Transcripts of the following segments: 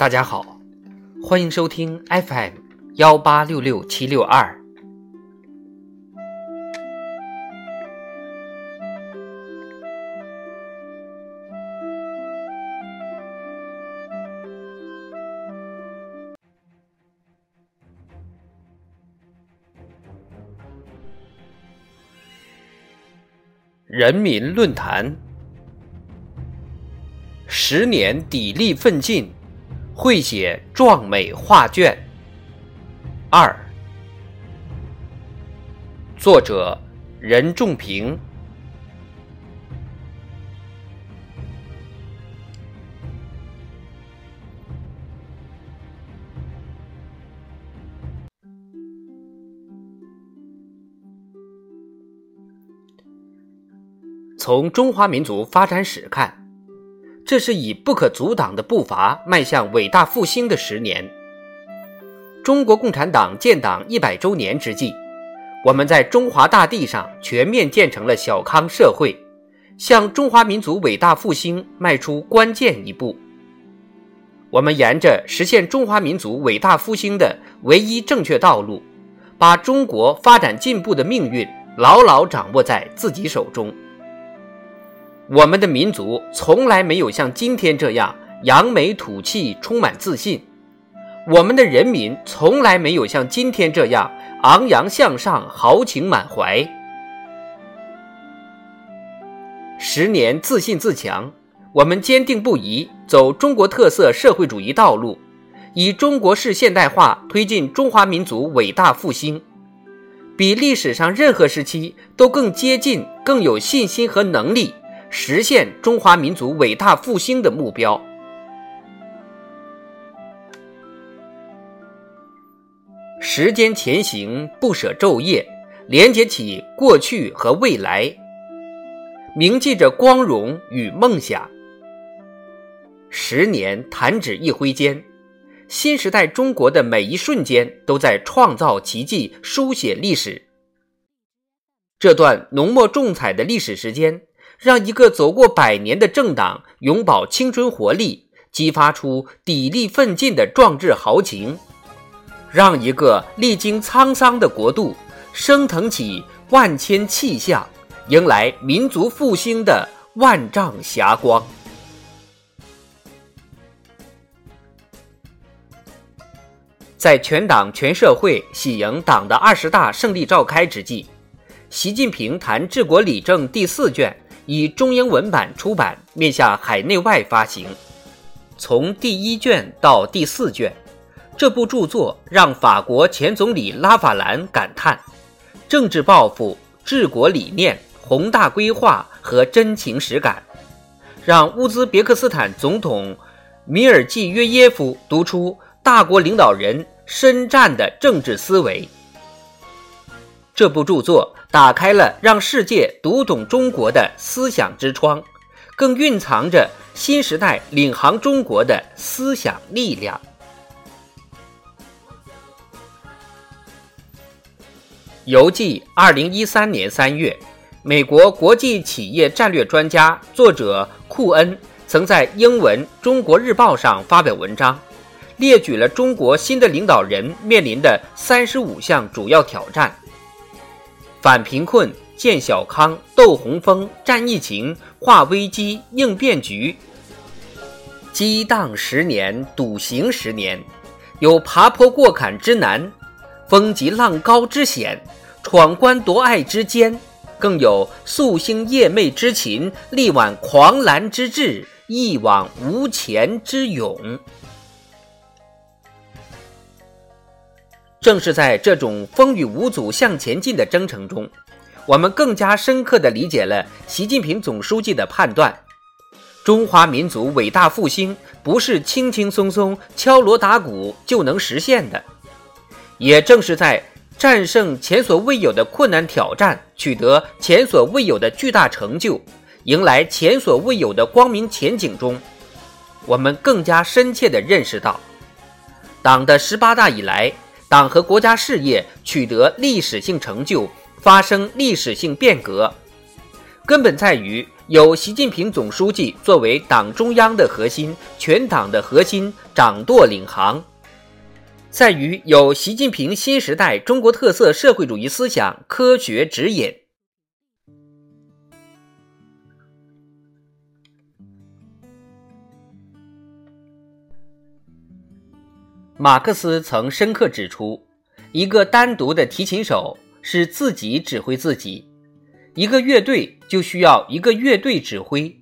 大家好，欢迎收听 FM 幺八六六七六二。人民论坛，十年砥砺奋进，绘写壮美画卷。二，作者任仲平。从中华民族发展史看，这是以不可阻挡的步伐迈向伟大复兴的十年。中国共产党建党一百周年之际，我们在中华大地上全面建成了小康社会，向中华民族伟大复兴迈出关键一步。我们沿着实现中华民族伟大复兴的唯一正确道路，把中国发展进步的命运牢牢掌握在自己手中。我们的民族从来没有像今天这样扬眉吐气、充满自信；我们的人民从来没有像今天这样昂扬向上、豪情满怀。十年自信自强，我们坚定不移走中国特色社会主义道路，以中国式现代化推进中华民族伟大复兴，比历史上任何时期都更接近、更有信心和能力。实现中华民族伟大复兴的目标。时间前行，不舍昼夜，连接起过去和未来，铭记着光荣与梦想。十年弹指一挥间，新时代中国的每一瞬间都在创造奇迹，书写历史。这段浓墨重彩的历史时间。让一个走过百年的政党永葆青春活力，激发出砥砺奋进的壮志豪情；让一个历经沧桑的国度升腾起万千气象，迎来民族复兴的万丈霞光。在全党全社会喜迎党的二十大胜利召开之际，习近平谈治国理政第四卷。以中英文版出版，面向海内外发行。从第一卷到第四卷，这部著作让法国前总理拉法兰感叹：政治抱负、治国理念、宏大规划和真情实感，让乌兹别克斯坦总统米尔济约耶夫读出大国领导人深湛的政治思维。这部著作。打开了让世界读懂中国的思想之窗，更蕴藏着新时代领航中国的思想力量。邮寄二零一三年三月，美国国际企业战略专家、作者库恩曾在英文《中国日报》上发表文章，列举了中国新的领导人面临的三十五项主要挑战。反贫困、建小康、斗洪峰、战疫情、化危机、应变局。激荡十年，笃行十年，有爬坡过坎之难，风急浪高之险，闯关夺隘之艰，更有夙兴夜寐之勤，力挽狂澜之志，一往无前之勇。正是在这种风雨无阻向前进的征程中，我们更加深刻地理解了习近平总书记的判断：中华民族伟大复兴不是轻轻松松敲锣打鼓就能实现的。也正是在战胜前所未有的困难挑战，取得前所未有的巨大成就，迎来前所未有的光明前景中，我们更加深切地认识到，党的十八大以来。党和国家事业取得历史性成就，发生历史性变革，根本在于有习近平总书记作为党中央的核心、全党的核心掌舵领航，在于有习近平新时代中国特色社会主义思想科学指引。马克思曾深刻指出，一个单独的提琴手是自己指挥自己，一个乐队就需要一个乐队指挥。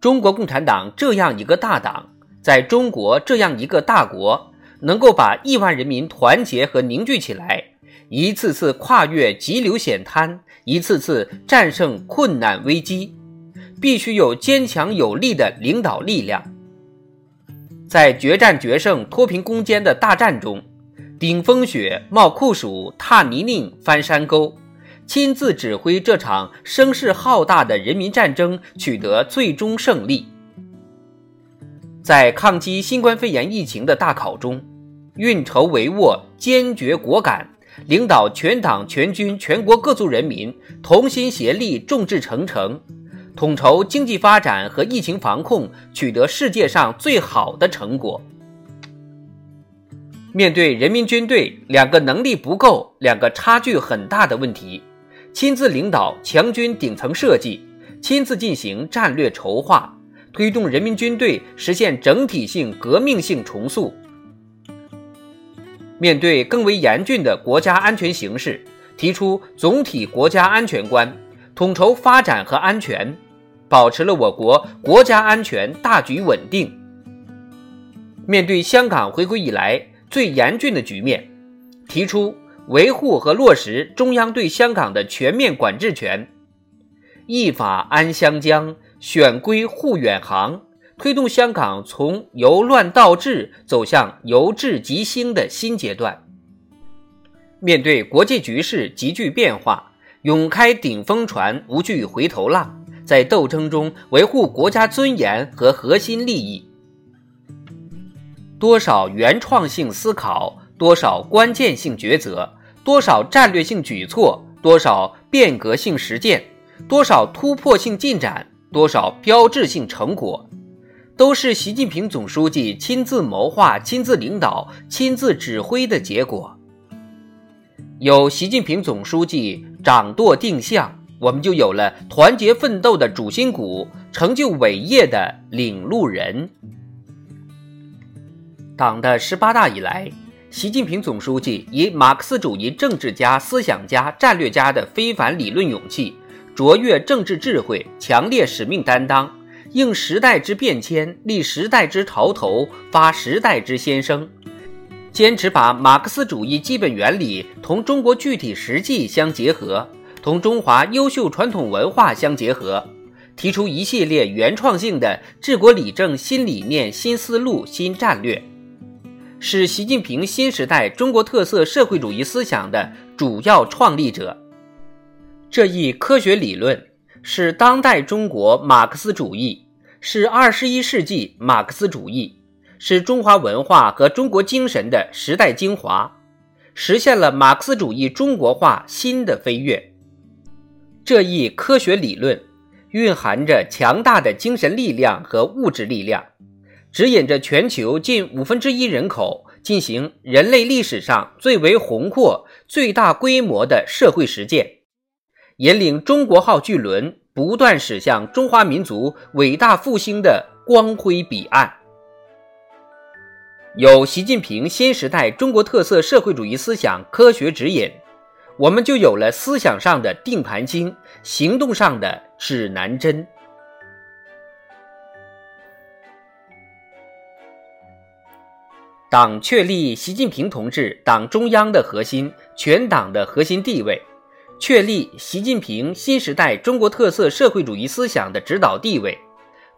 中国共产党这样一个大党，在中国这样一个大国，能够把亿万人民团结和凝聚起来，一次次跨越急流险滩，一次次战胜困难危机，必须有坚强有力的领导力量。在决战决胜、脱贫攻坚的大战中，顶风雪、冒酷暑、踏泥泞、翻山沟，亲自指挥这场声势浩大的人民战争，取得最终胜利。在抗击新冠肺炎疫情的大考中，运筹帷幄、坚决果敢，领导全党全军全国各族人民同心协力、众志成城。统筹经济发展和疫情防控，取得世界上最好的成果。面对人民军队两个能力不够、两个差距很大的问题，亲自领导强军顶层设计，亲自进行战略筹划，推动人民军队实现整体性革命性重塑。面对更为严峻的国家安全形势，提出总体国家安全观，统筹发展和安全。保持了我国国家安全大局稳定。面对香港回归以来最严峻的局面，提出维护和落实中央对香港的全面管制权，依法安香江，选规护远航，推动香港从由乱到治走向由治及兴的新阶段。面对国际局势急剧变化，勇开顶风船，无惧回头浪。在斗争中维护国家尊严和核心利益，多少原创性思考，多少关键性抉择，多少战略性举措，多少变革性实践，多少突破性进展，多少标志性成果，都是习近平总书记亲自谋划、亲自领导、亲自指挥的结果。有习近平总书记掌舵定向。我们就有了团结奋斗的主心骨，成就伟业的领路人。党的十八大以来，习近平总书记以马克思主义政治家、思想家、战略家的非凡理论勇气、卓越政治智慧、强烈使命担当，应时代之变迁，立时代之潮头，发时代之先声，坚持把马克思主义基本原理同中国具体实际相结合。同中华优秀传统文化相结合，提出一系列原创性的治国理政新理念、新思路、新战略，是习近平新时代中国特色社会主义思想的主要创立者。这一科学理论是当代中国马克思主义，是二十一世纪马克思主义，是中华文化和中国精神的时代精华，实现了马克思主义中国化新的飞跃。这一科学理论蕴含着强大的精神力量和物质力量，指引着全球近五分之一人口进行人类历史上最为宏阔、最大规模的社会实践，引领中国号巨轮不断驶向中华民族伟大复兴的光辉彼岸。有习近平新时代中国特色社会主义思想科学指引。我们就有了思想上的定盘经，行动上的指南针。党确立习近平同志党中央的核心、全党的核心地位，确立习近平新时代中国特色社会主义思想的指导地位，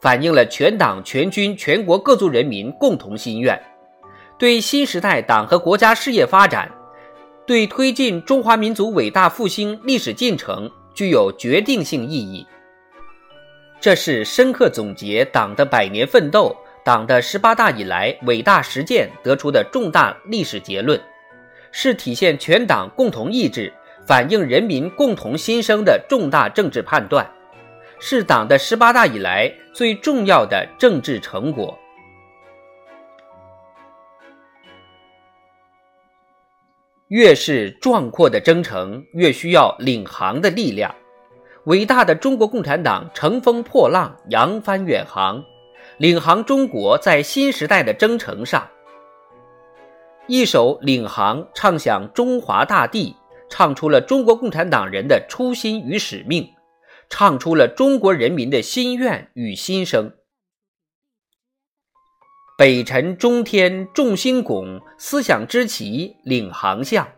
反映了全党全军全国各族人民共同心愿，对新时代党和国家事业发展。对推进中华民族伟大复兴历史进程具有决定性意义。这是深刻总结党的百年奋斗、党的十八大以来伟大实践得出的重大历史结论，是体现全党共同意志、反映人民共同心声的重大政治判断，是党的十八大以来最重要的政治成果。越是壮阔的征程，越需要领航的力量。伟大的中国共产党乘风破浪，扬帆远航，领航中国在新时代的征程上。一首《领航》唱响中华大地，唱出了中国共产党人的初心与使命，唱出了中国人民的心愿与心声。北辰中天众星拱，思想之旗领航向。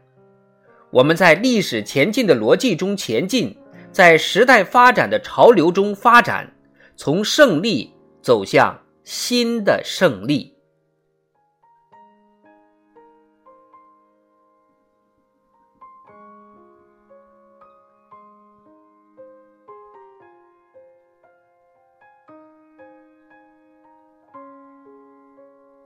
我们在历史前进的逻辑中前进，在时代发展的潮流中发展，从胜利走向新的胜利。